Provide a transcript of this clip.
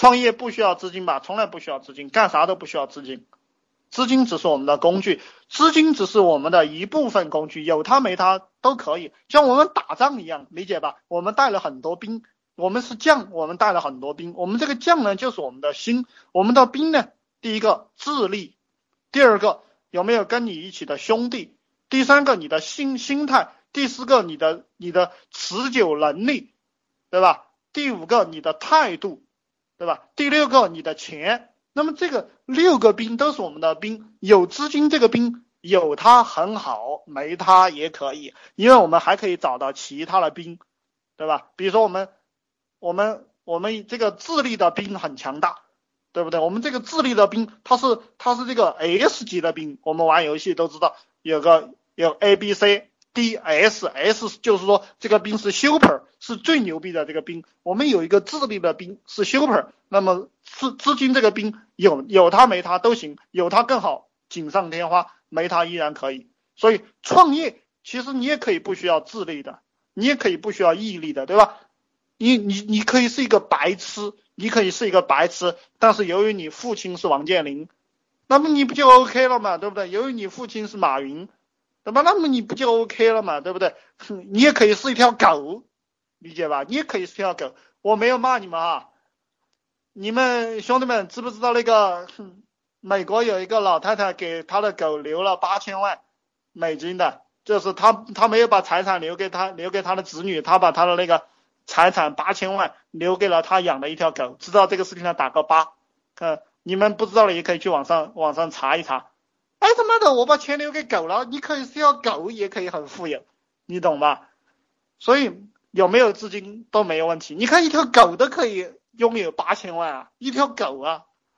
创业不需要资金吧？从来不需要资金，干啥都不需要资金，资金只是我们的工具，资金只是我们的一部分工具，有它没它都可以，像我们打仗一样，理解吧？我们带了很多兵，我们是将，我们带了很多兵，我们这个将呢就是我们的心，我们的兵呢，第一个智力，第二个有没有跟你一起的兄弟，第三个你的心心态，第四个你的你的持久能力，对吧？第五个你的态度。对吧？第六个，你的钱。那么这个六个兵都是我们的兵，有资金这个兵有它很好，没它也可以，因为我们还可以找到其他的兵，对吧？比如说我们，我们，我们这个智力的兵很强大，对不对？我们这个智力的兵，它是它是这个 S 级的兵，我们玩游戏都知道有个有 A B C。D S S 就是说这个兵是 super 是最牛逼的这个兵，我们有一个智力的兵是 super，那么资资金这个兵有有他没他都行，有他更好锦上添花，没他依然可以。所以创业其实你也可以不需要智力的，你也可以不需要毅力的，对吧？你你你可以是一个白痴，你可以是一个白痴，但是由于你父亲是王健林，那么你不就 OK 了嘛，对不对？由于你父亲是马云。对吧？那么你不就 OK 了嘛？对不对？你也可以是一条狗，理解吧？你也可以是条狗。我没有骂你们啊。你们兄弟们知不知道那个 美国有一个老太太给她的狗留了八千万美金的，就是她她没有把财产留给她留给她的子女，她把她的那个财产八千万留给了她养的一条狗。知道这个事情的打个八。嗯，你们不知道的也可以去网上网上查一查。哎他妈的，我把钱留给狗了，你可以是条狗，也可以很富有，你懂吧？所以有没有资金都没有问题。你看一条狗都可以拥有八千万啊，一条狗啊，